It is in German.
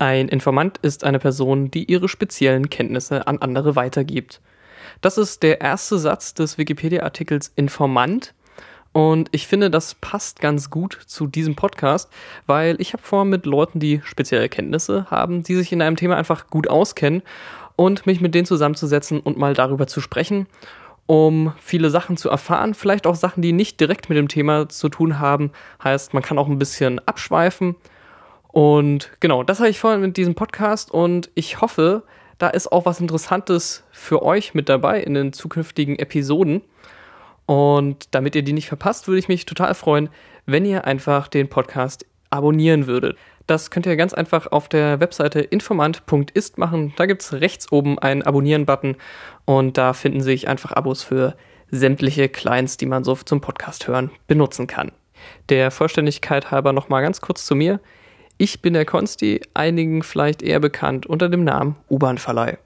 Ein Informant ist eine Person, die ihre speziellen Kenntnisse an andere weitergibt. Das ist der erste Satz des Wikipedia-Artikels Informant. Und ich finde, das passt ganz gut zu diesem Podcast, weil ich habe vor, mit Leuten, die spezielle Kenntnisse haben, die sich in einem Thema einfach gut auskennen und mich mit denen zusammenzusetzen und mal darüber zu sprechen, um viele Sachen zu erfahren, vielleicht auch Sachen, die nicht direkt mit dem Thema zu tun haben. Heißt, man kann auch ein bisschen abschweifen und genau, das habe ich vorhin mit diesem Podcast und ich hoffe, da ist auch was Interessantes für euch mit dabei in den zukünftigen Episoden. Und damit ihr die nicht verpasst, würde ich mich total freuen, wenn ihr einfach den Podcast abonnieren würdet. Das könnt ihr ganz einfach auf der Webseite informant.ist machen. Da gibt es rechts oben einen Abonnieren-Button und da finden sich einfach Abos für sämtliche Clients, die man so zum Podcast hören benutzen kann. Der Vollständigkeit halber nochmal ganz kurz zu mir. Ich bin der Konsti, einigen vielleicht eher bekannt unter dem Namen U-Bahn-Verleih.